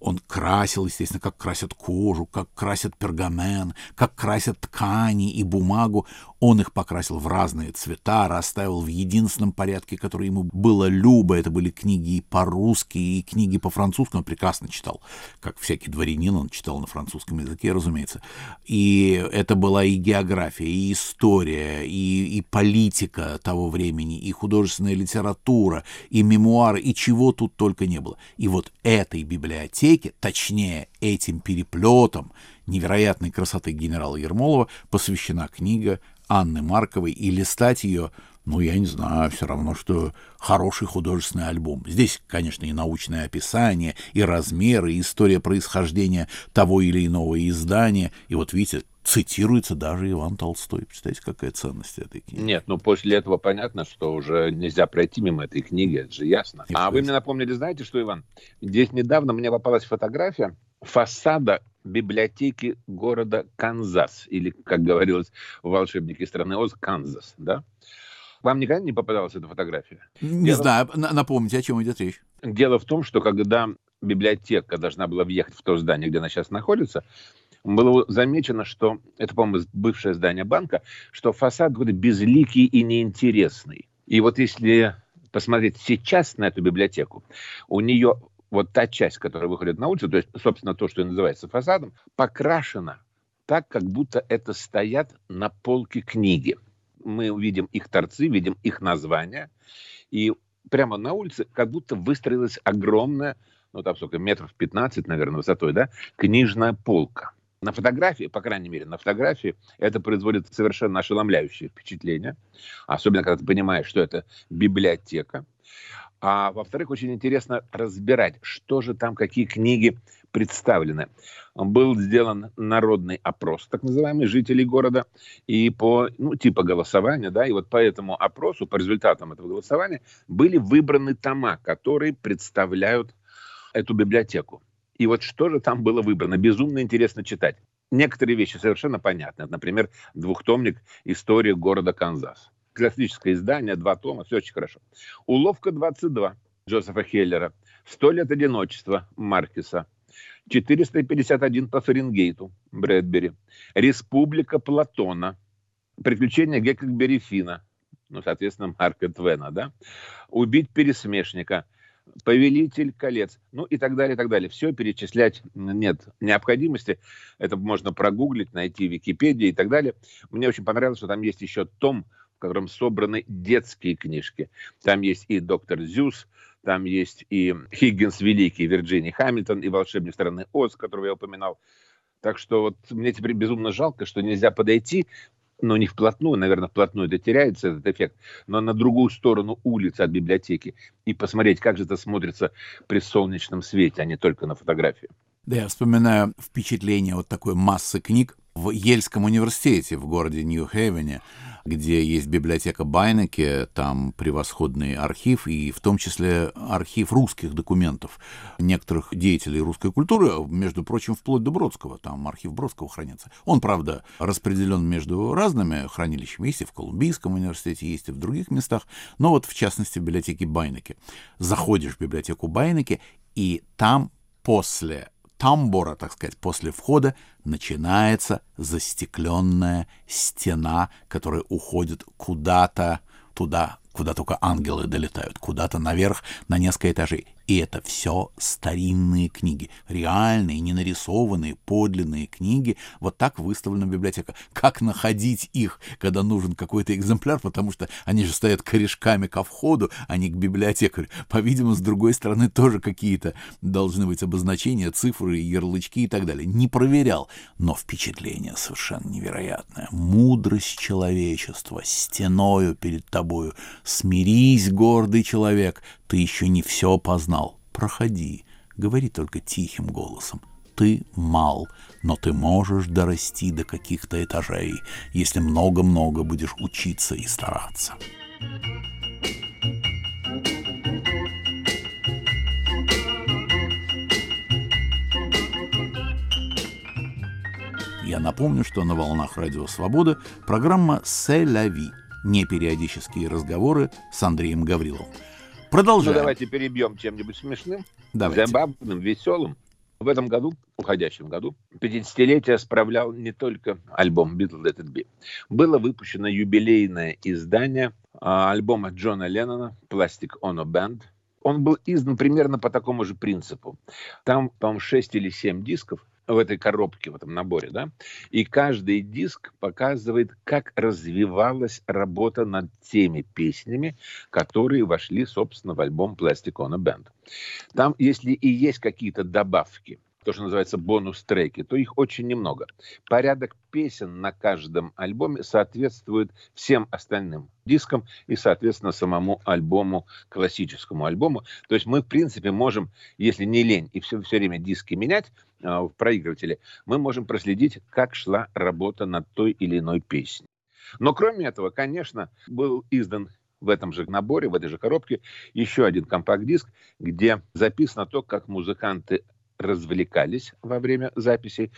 Он красил, естественно, как красят кожу, как красят пергамен, как красят ткани и бумагу. Он их покрасил в разные цвета, расставил в единственном порядке, который ему было любо. Это были книги и по-русски, и книги по-французски. Он прекрасно читал, как всякий дворянин, он читал на французском языке, разумеется. И это была и география, и история, и, и политика того времени, и художественная литература, и мемуары, и чего тут только не было. И вот этой библиотеке, точнее, этим переплетом невероятной красоты генерала Ермолова посвящена книга Анны Марковой, и листать ее, ну, я не знаю, все равно, что хороший художественный альбом. Здесь, конечно, и научное описание, и размеры, и история происхождения того или иного издания. И вот видите, цитируется даже Иван Толстой. Представляете, какая ценность этой книги? Нет, ну после этого понятно, что уже нельзя пройти мимо этой книги, это же ясно. И а вы мне напомнили, знаете что, Иван? Здесь недавно мне попалась фотография фасада библиотеки города Канзас, или, как говорилось в «Волшебнике страны Оз», Канзас, да? Вам никогда не попадалась эта фотография? Не Дело... знаю, напомните, о чем идет речь. Дело в том, что когда библиотека должна была въехать в то здание, где она сейчас находится, было замечено, что, это, по-моему, бывшее здание банка, что фасад какой-то безликий и неинтересный. И вот если посмотреть сейчас на эту библиотеку, у нее вот та часть, которая выходит на улицу, то есть, собственно, то, что называется фасадом, покрашена так, как будто это стоят на полке книги. Мы увидим их торцы, видим их названия, и прямо на улице как будто выстроилась огромная, ну там сколько, метров 15, наверное, высотой, да, книжная полка. На фотографии, по крайней мере, на фотографии это производит совершенно ошеломляющее впечатление, особенно когда ты понимаешь, что это библиотека, а во-вторых, очень интересно разбирать, что же там, какие книги представлены. Был сделан народный опрос, так называемый, жителей города, и по, ну, типа голосования, да, и вот по этому опросу, по результатам этого голосования, были выбраны тома, которые представляют эту библиотеку. И вот что же там было выбрано? Безумно интересно читать. Некоторые вещи совершенно понятны. Например, двухтомник «История города Канзас» классическое издание, два тома, все очень хорошо. «Уловка 22» Джозефа Хеллера, «Сто лет одиночества» Маркиса, 451 по Фаренгейту Брэдбери, «Республика Платона», «Приключения Гекльбери Фина», ну, соответственно, Марка Твена, да, «Убить пересмешника», Повелитель колец, ну и так далее, и так далее. Все перечислять нет необходимости. Это можно прогуглить, найти в Википедии и так далее. Мне очень понравилось, что там есть еще том, в котором собраны детские книжки. Там есть и доктор Зюс, там есть и Хиггинс Великий, Вирджиния Хамильтон, и волшебник страны Оз, которого я упоминал. Так что вот мне теперь безумно жалко, что нельзя подойти, но не вплотную, наверное, вплотную это теряется этот эффект, но на другую сторону улицы от библиотеки и посмотреть, как же это смотрится при солнечном свете, а не только на фотографии. Да, я вспоминаю впечатление вот такой массы книг в Ельском университете в городе Нью-Хейвене, где есть библиотека Байнеке, там превосходный архив, и в том числе архив русских документов некоторых деятелей русской культуры, между прочим, вплоть до Бродского, там архив Бродского хранится. Он, правда, распределен между разными хранилищами, есть и в Колумбийском университете, есть и в других местах, но вот в частности в библиотеке Байнеке. Заходишь в библиотеку Байнеке, и там после тамбура, так сказать, после входа начинается застекленная стена, которая уходит куда-то туда, куда только ангелы долетают, куда-то наверх на несколько этажей. И это все старинные книги, реальные, не нарисованные, подлинные книги. Вот так выставлена библиотека. Как находить их, когда нужен какой-то экземпляр, потому что они же стоят корешками ко входу, а не к библиотекарю. По-видимому, с другой стороны, тоже какие-то должны быть обозначения, цифры, ярлычки и так далее. Не проверял, но впечатление совершенно невероятное. Мудрость человечества стеною перед тобою. Смирись, гордый человек, ты еще не все познал. Проходи, говори только тихим голосом. Ты мал, но ты можешь дорасти до каких-то этажей, если много-много будешь учиться и стараться. Я напомню, что на волнах Радио Свобода программа «Се ла ви» — непериодические разговоры с Андреем Гавриловым. Продолжаем. Ну, давайте перебьем чем-нибудь смешным, Давайте. забавным, веселым. В этом году, уходящем году, 50-летие справлял не только альбом Beatles Let It Be. Было выпущено юбилейное издание а, альбома Джона Леннона Plastic Ono Band. Он был издан примерно по такому же принципу. Там, по-моему, 6 или 7 дисков в этой коробке, в этом наборе, да, и каждый диск показывает, как развивалась работа над теми песнями, которые вошли, собственно, в альбом Plastic Ono Band. Там, если и есть какие-то добавки, то, что называется бонус-треки, то их очень немного. Порядок песен на каждом альбоме соответствует всем остальным дискам и, соответственно, самому альбому, классическому альбому. То есть мы, в принципе, можем, если не лень и все, все время диски менять в проигрывателе, мы можем проследить, как шла работа над той или иной песней. Но кроме этого, конечно, был издан в этом же наборе, в этой же коробке еще один компакт-диск, где записано то, как музыканты развлекались во время записей,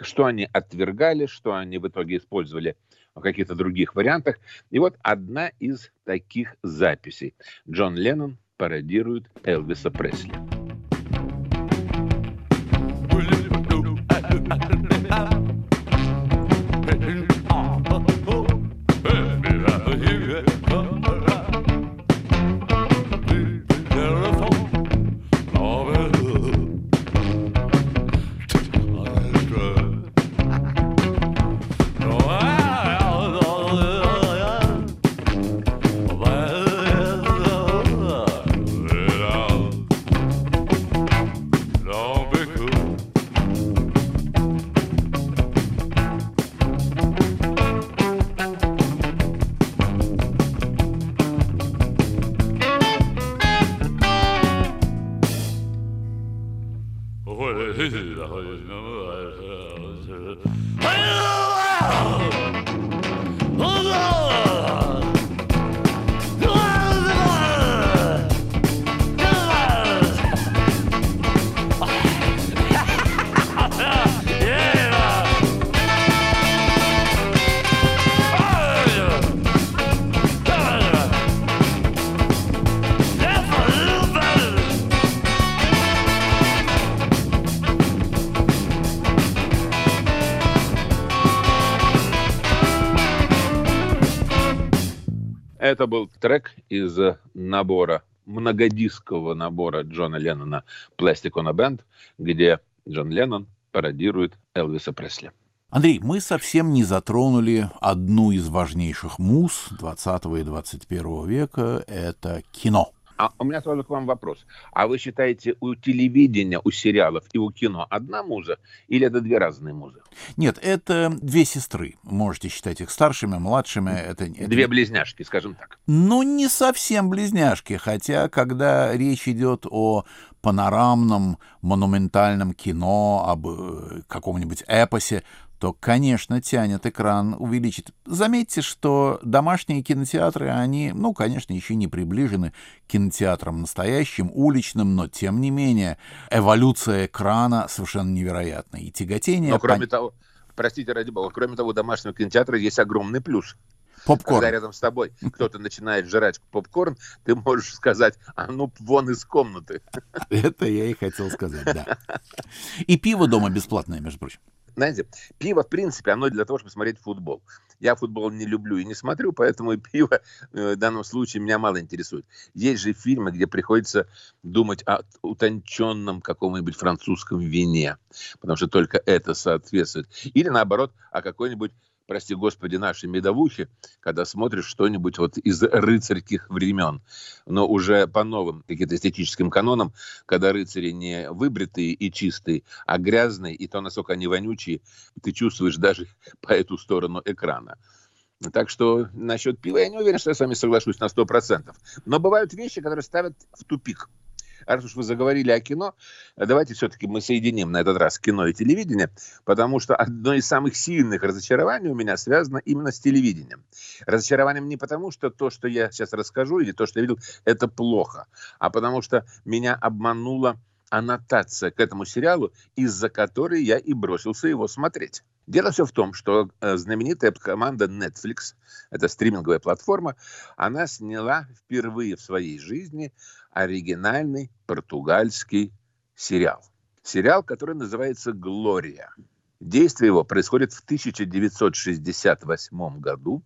что они отвергали, что они в итоге использовали в каких-то других вариантах. И вот одна из таких записей. Джон Леннон пародирует Элвиса Пресли. Это был трек из набора многодискового набора Джона Леннона «Plastic on a Band», где Джон Леннон пародирует Элвиса Пресли. Андрей, мы совсем не затронули одну из важнейших муз 20 и 21 века — это кино. А у меня сразу к вам вопрос. А вы считаете, у телевидения, у сериалов и у кино одна муза или это две разные музы? Нет, это две сестры. Можете считать их старшими, младшими. Это, это... Две близняшки, скажем так. Ну, не совсем близняшки, хотя, когда речь идет о панорамном, монументальном кино, об э, каком-нибудь эпосе, то, конечно, тянет экран, увеличит. Заметьте, что домашние кинотеатры, они, ну, конечно, еще не приближены к кинотеатрам настоящим, уличным, но, тем не менее, эволюция экрана совершенно невероятная. И тяготение... Но, кроме того, простите, ради бога, кроме того, домашнего кинотеатра есть огромный плюс. Попкорн. Когда рядом с тобой кто-то начинает жрать попкорн, ты можешь сказать, а ну вон из комнаты. Это я и хотел сказать, да. И пиво дома бесплатное, между прочим знаете, пиво, в принципе, оно для того, чтобы смотреть футбол. Я футбол не люблю и не смотрю, поэтому и пиво э, в данном случае меня мало интересует. Есть же фильмы, где приходится думать о утонченном каком-нибудь французском вине, потому что только это соответствует. Или наоборот, о какой-нибудь прости господи, наши медовухи, когда смотришь что-нибудь вот из рыцарских времен, но уже по новым каким-то эстетическим канонам, когда рыцари не выбритые и чистые, а грязные, и то, насколько они вонючие, ты чувствуешь даже по эту сторону экрана. Так что насчет пива я не уверен, что я с вами соглашусь на 100%. Но бывают вещи, которые ставят в тупик раз уж вы заговорили о кино, давайте все-таки мы соединим на этот раз кино и телевидение, потому что одно из самых сильных разочарований у меня связано именно с телевидением. Разочарованием не потому, что то, что я сейчас расскажу, или то, что я видел, это плохо, а потому что меня обманула аннотация к этому сериалу, из-за которой я и бросился его смотреть. Дело все в том, что э, знаменитая команда Netflix, это стриминговая платформа, она сняла впервые в своей жизни оригинальный португальский сериал. Сериал, который называется «Глория». Действие его происходит в 1968 году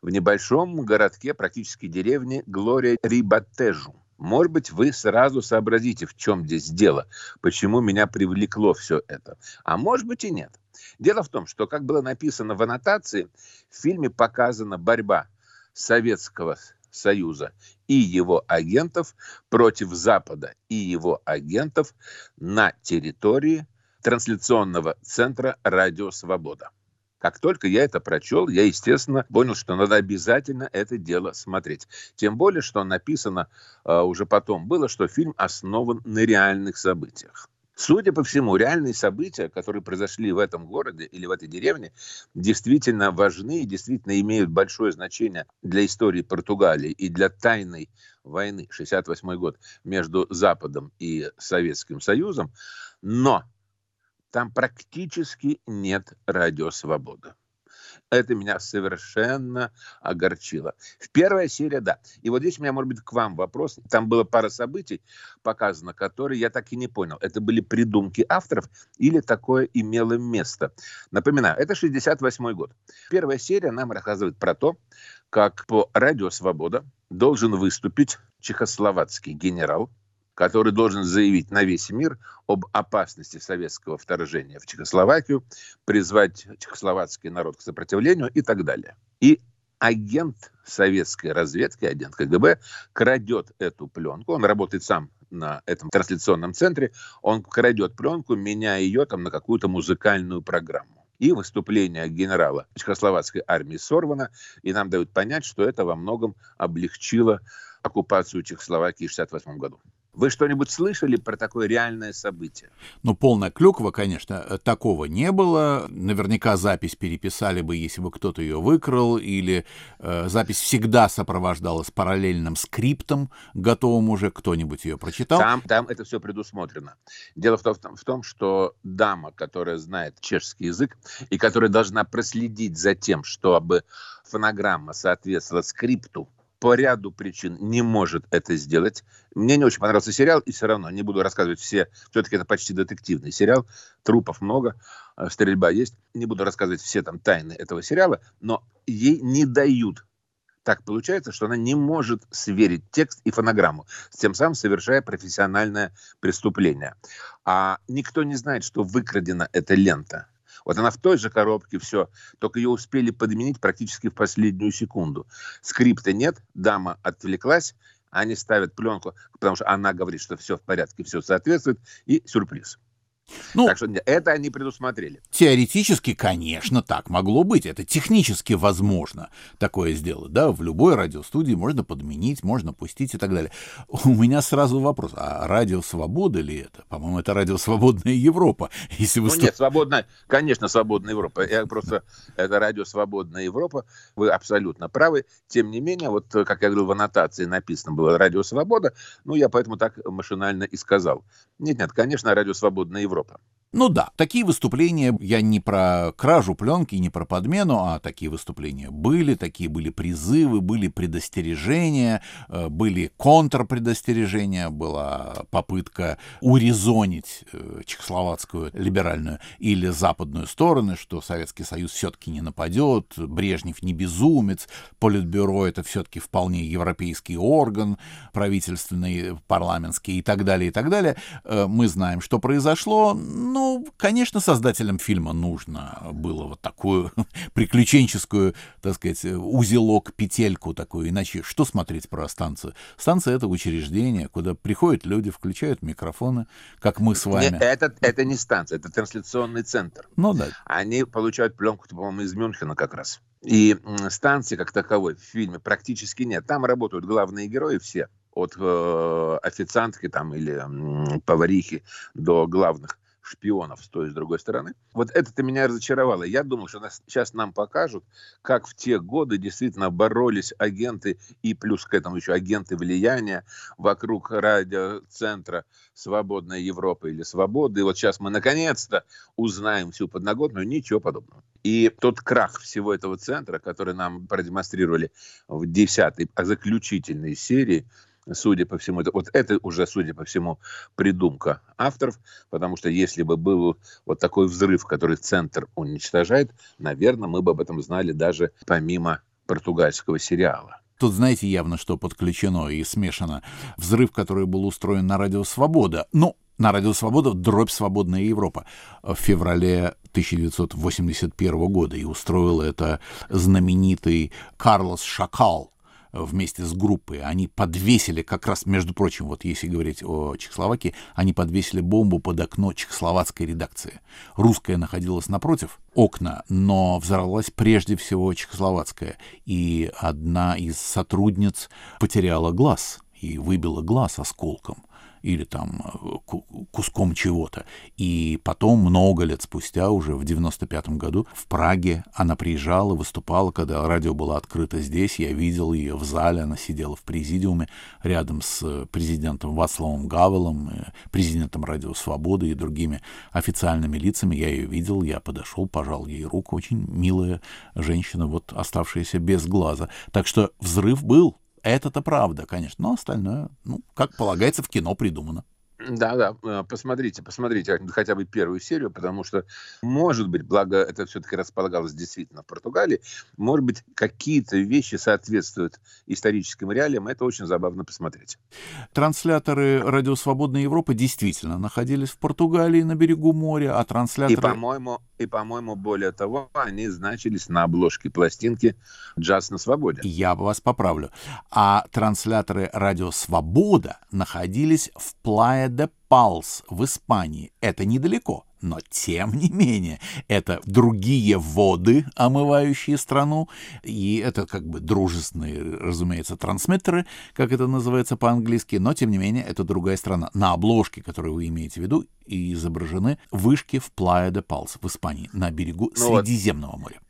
в небольшом городке, практически деревне Глория Рибатежу. Может быть, вы сразу сообразите, в чем здесь дело, почему меня привлекло все это. А может быть и нет. Дело в том, что, как было написано в аннотации, в фильме показана борьба советского Союза и его агентов против Запада и его агентов на территории трансляционного центра «Радио Свобода». Как только я это прочел, я, естественно, понял, что надо обязательно это дело смотреть. Тем более, что написано э, уже потом было, что фильм основан на реальных событиях. Судя по всему, реальные события, которые произошли в этом городе или в этой деревне, действительно важны и действительно имеют большое значение для истории Португалии и для тайной войны 68 год между Западом и Советским Союзом. Но там практически нет радио «Свобода». Это меня совершенно огорчило. В первая серия, да. И вот здесь у меня, может быть, к вам вопрос. Там было пара событий показано, которые я так и не понял. Это были придумки авторов или такое имело место? Напоминаю, это 68 год. Первая серия нам рассказывает про то, как по радио «Свобода» должен выступить чехословацкий генерал, который должен заявить на весь мир об опасности советского вторжения в Чехословакию, призвать чехословацкий народ к сопротивлению и так далее. И агент советской разведки, агент КГБ, крадет эту пленку. Он работает сам на этом трансляционном центре. Он крадет пленку, меняя ее там на какую-то музыкальную программу. И выступление генерала Чехословацкой армии сорвано, и нам дают понять, что это во многом облегчило оккупацию Чехословакии в 1968 году. Вы что-нибудь слышали про такое реальное событие? Ну, полная клюква, конечно, э, такого не было. Наверняка запись переписали бы, если бы кто-то ее выкрал, или э, запись всегда сопровождалась параллельным скриптом, готовым уже кто-нибудь ее прочитал. Там, там это все предусмотрено. Дело в том, в том, что дама, которая знает чешский язык и которая должна проследить за тем, чтобы фонограмма соответствовала скрипту, по ряду причин не может это сделать. Мне не очень понравился сериал, и все равно не буду рассказывать все. Все-таки это почти детективный сериал. Трупов много, э, стрельба есть. Не буду рассказывать все там тайны этого сериала, но ей не дают так получается, что она не может сверить текст и фонограмму, тем самым совершая профессиональное преступление. А никто не знает, что выкрадена эта лента. Вот она в той же коробке, все, только ее успели подменить практически в последнюю секунду. Скрипта нет, дама отвлеклась, они ставят пленку, потому что она говорит, что все в порядке, все соответствует, и сюрприз. Ну, так что это они предусмотрели. Теоретически, конечно, так могло быть. Это технически возможно такое сделать. Да, в любой радиостудии можно подменить, можно пустить и так далее. У меня сразу вопрос. А радио Свобода ли это? По-моему, это радио Свободная Европа. Если вы... Ну нет, свободная, конечно, Свободная Европа. Я просто... Это радио Свободная Европа. Вы абсолютно правы. Тем не менее, вот, как я говорил, в аннотации написано было радио Свобода. Ну, я поэтому так машинально и сказал. Нет, нет, конечно, радио Свободная Европа. Ну да, такие выступления, я не про кражу пленки, не про подмену, а такие выступления были, такие были призывы, были предостережения, э, были контрпредостережения, была попытка урезонить э, чехословацкую либеральную или западную стороны, что Советский Союз все-таки не нападет, Брежнев не безумец, Политбюро это все-таки вполне европейский орган, правительственный, парламентский и так далее, и так далее. Э, мы знаем, что произошло, ну, ну, конечно, создателям фильма нужно было вот такую приключенческую, так сказать, узелок, петельку такую. Иначе что смотреть про станцию? Станция — это учреждение, куда приходят люди, включают микрофоны, как мы с вами. Нет, это, это не станция, это трансляционный центр. Ну да. Они получают пленку, по-моему, из Мюнхена как раз. И станции как таковой в фильме практически нет. Там работают главные герои все от э, официантки там или э, поварихи до главных шпионов с той и с другой стороны. Вот это-то меня разочаровало. Я думал, что нас, сейчас нам покажут, как в те годы действительно боролись агенты и плюс к этому еще агенты влияния вокруг радиоцентра «Свободная Европа» или «Свобода». И вот сейчас мы наконец-то узнаем всю подноготную. Ничего подобного. И тот крах всего этого центра, который нам продемонстрировали в десятой, заключительной серии – судя по всему, это, вот это уже, судя по всему, придумка авторов, потому что если бы был вот такой взрыв, который центр уничтожает, наверное, мы бы об этом знали даже помимо португальского сериала. Тут, знаете, явно, что подключено и смешано. Взрыв, который был устроен на Радио Свобода. Ну, на Радио Свобода дробь «Свободная Европа» в феврале 1981 года. И устроил это знаменитый Карлос Шакал, вместе с группой. Они подвесили как раз, между прочим, вот если говорить о Чехословакии, они подвесили бомбу под окно чехословацкой редакции. Русская находилась напротив окна, но взорвалась прежде всего чехословацкая. И одна из сотрудниц потеряла глаз и выбила глаз осколком или там э, куском чего-то. И потом, много лет спустя, уже в 95-м году, в Праге она приезжала, выступала, когда радио было открыто здесь, я видел ее в зале, она сидела в президиуме рядом с президентом Вацлавом Гавелом, э, президентом Радио Свободы и другими официальными лицами. Я ее видел, я подошел, пожал ей руку, очень милая женщина, вот оставшаяся без глаза. Так что взрыв был, это-то правда, конечно, но остальное, ну, как полагается, в кино придумано. Да, да, э, посмотрите, посмотрите хотя бы первую серию, потому что, может быть, благо это все-таки располагалось действительно в Португалии, может быть, какие-то вещи соответствуют историческим реалиям, это очень забавно посмотреть. Трансляторы Радио Свободной Европы действительно находились в Португалии на берегу моря, а трансляторы... И, по-моему, и, по-моему, более того, они значились на обложке пластинки «Джаз на свободе». Я вас поправлю. А трансляторы «Радио Свобода» находились в Плая Палс в Испании. Это недалеко. Но, тем не менее, это другие воды, омывающие страну, и это как бы дружественные, разумеется, трансмиттеры, как это называется по-английски, но, тем не менее, это другая страна. На обложке, которую вы имеете в виду, изображены вышки в Плая де Палс в Испании, на берегу ну Средиземного моря.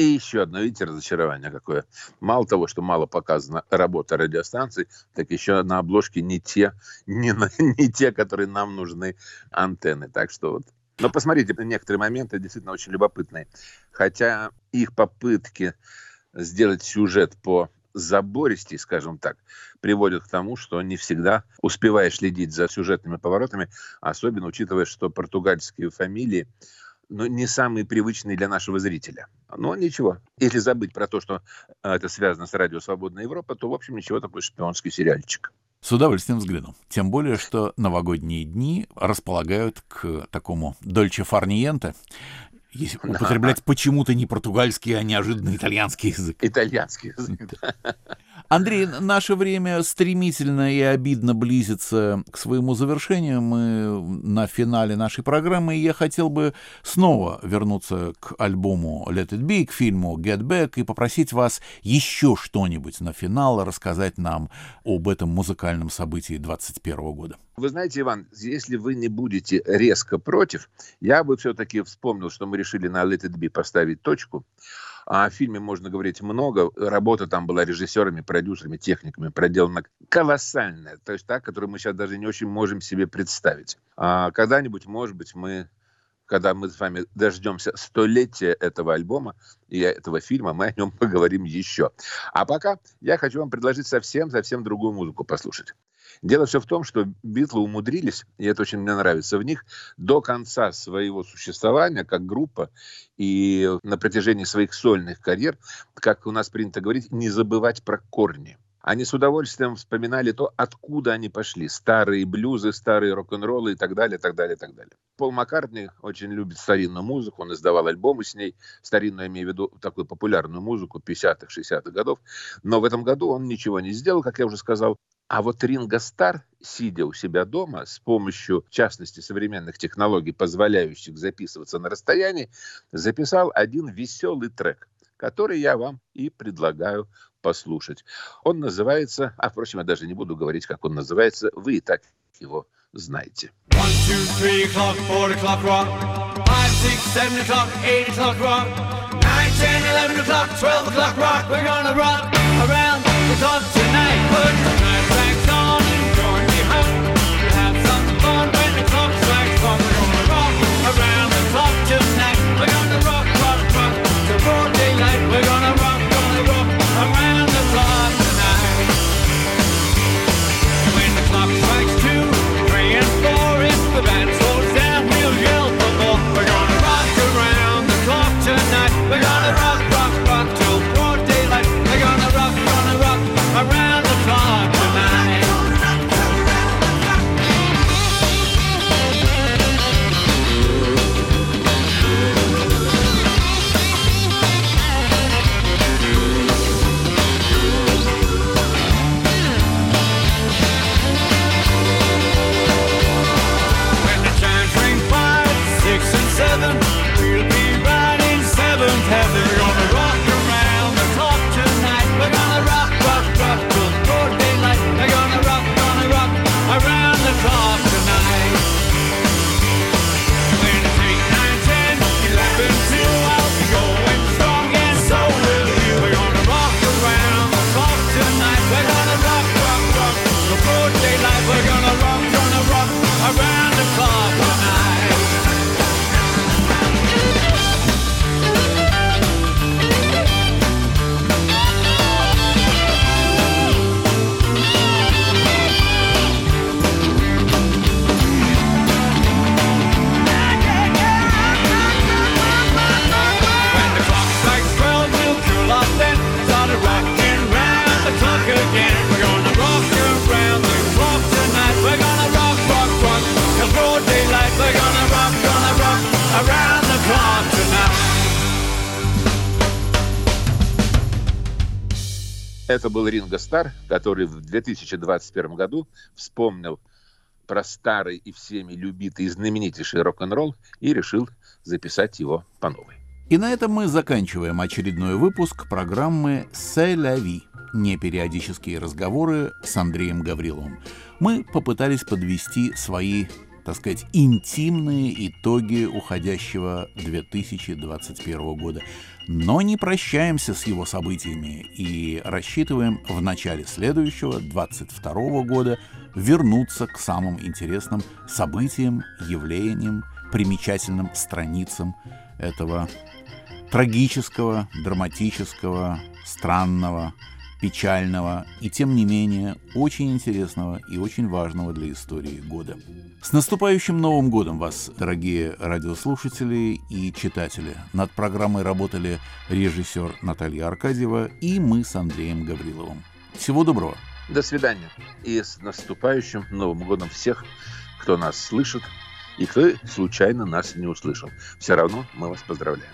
И еще одно, видите, разочарование какое. Мало того, что мало показана работа радиостанций, так еще на обложке не те, не, на, не те, которые нам нужны антенны. Так что вот. Но посмотрите, некоторые моменты действительно очень любопытные. Хотя их попытки сделать сюжет по забористей, скажем так, приводят к тому, что не всегда успеваешь следить за сюжетными поворотами, особенно учитывая, что португальские фамилии но не самые привычные для нашего зрителя. Но ничего. Если забыть про то, что э, это связано с радио «Свободная Европа», то, в общем, ничего, такой шпионский сериальчик. С удовольствием взгляну. Тем более, что новогодние дни располагают к такому дольче фарниенте, если употреблять почему-то не португальский, а неожиданно итальянский язык. Итальянский язык, да. Андрей, наше время стремительно и обидно близится к своему завершению. Мы на финале нашей программы, и я хотел бы снова вернуться к альбому Let It Be, к фильму Get Back, и попросить вас еще что-нибудь на финал рассказать нам об этом музыкальном событии 2021 года. Вы знаете, Иван, если вы не будете резко против, я бы все-таки вспомнил, что мы решили на Let It Be поставить точку. А о фильме можно говорить много. Работа там была режиссерами, продюсерами, техниками проделана колоссальная. То есть та, которую мы сейчас даже не очень можем себе представить. А когда-нибудь, может быть, мы когда мы с вами дождемся столетия этого альбома и этого фильма, мы о нем поговорим еще. А пока я хочу вам предложить совсем-совсем другую музыку послушать. Дело все в том, что Битлы умудрились, и это очень мне нравится в них, до конца своего существования как группа и на протяжении своих сольных карьер, как у нас принято говорить, не забывать про корни. Они с удовольствием вспоминали то, откуда они пошли. Старые блюзы, старые рок-н-роллы и так далее, так далее, так далее. Пол Маккартни очень любит старинную музыку, он издавал альбомы с ней, старинную, я имею в виду такую популярную музыку 50-х, 60-х годов. Но в этом году он ничего не сделал, как я уже сказал. А вот Ринго Стар, сидя у себя дома, с помощью, в частности, современных технологий, позволяющих записываться на расстоянии, записал один веселый трек, который я вам и предлагаю послушать. Он называется, а, впрочем, я даже не буду говорить, как он называется, вы и так его знаете. Around the clock tonight. Put Это был Ринго Стар, который в 2021 году вспомнил про старый и всеми любитый и знаменитейший рок-н-ролл и решил записать его по новой. И на этом мы заканчиваем очередной выпуск программы «C'est la vie» — непериодические разговоры с Андреем Гавриловым. Мы попытались подвести свои, так сказать, интимные итоги уходящего 2021 года. Но не прощаемся с его событиями и рассчитываем в начале следующего, 2022 года, вернуться к самым интересным событиям, явлениям, примечательным страницам этого трагического, драматического, странного печального и, тем не менее, очень интересного и очень важного для истории года. С наступающим Новым годом вас, дорогие радиослушатели и читатели! Над программой работали режиссер Наталья Аркадьева и мы с Андреем Гавриловым. Всего доброго! До свидания. И с наступающим Новым годом всех, кто нас слышит и кто случайно нас не услышал. Все равно мы вас поздравляем.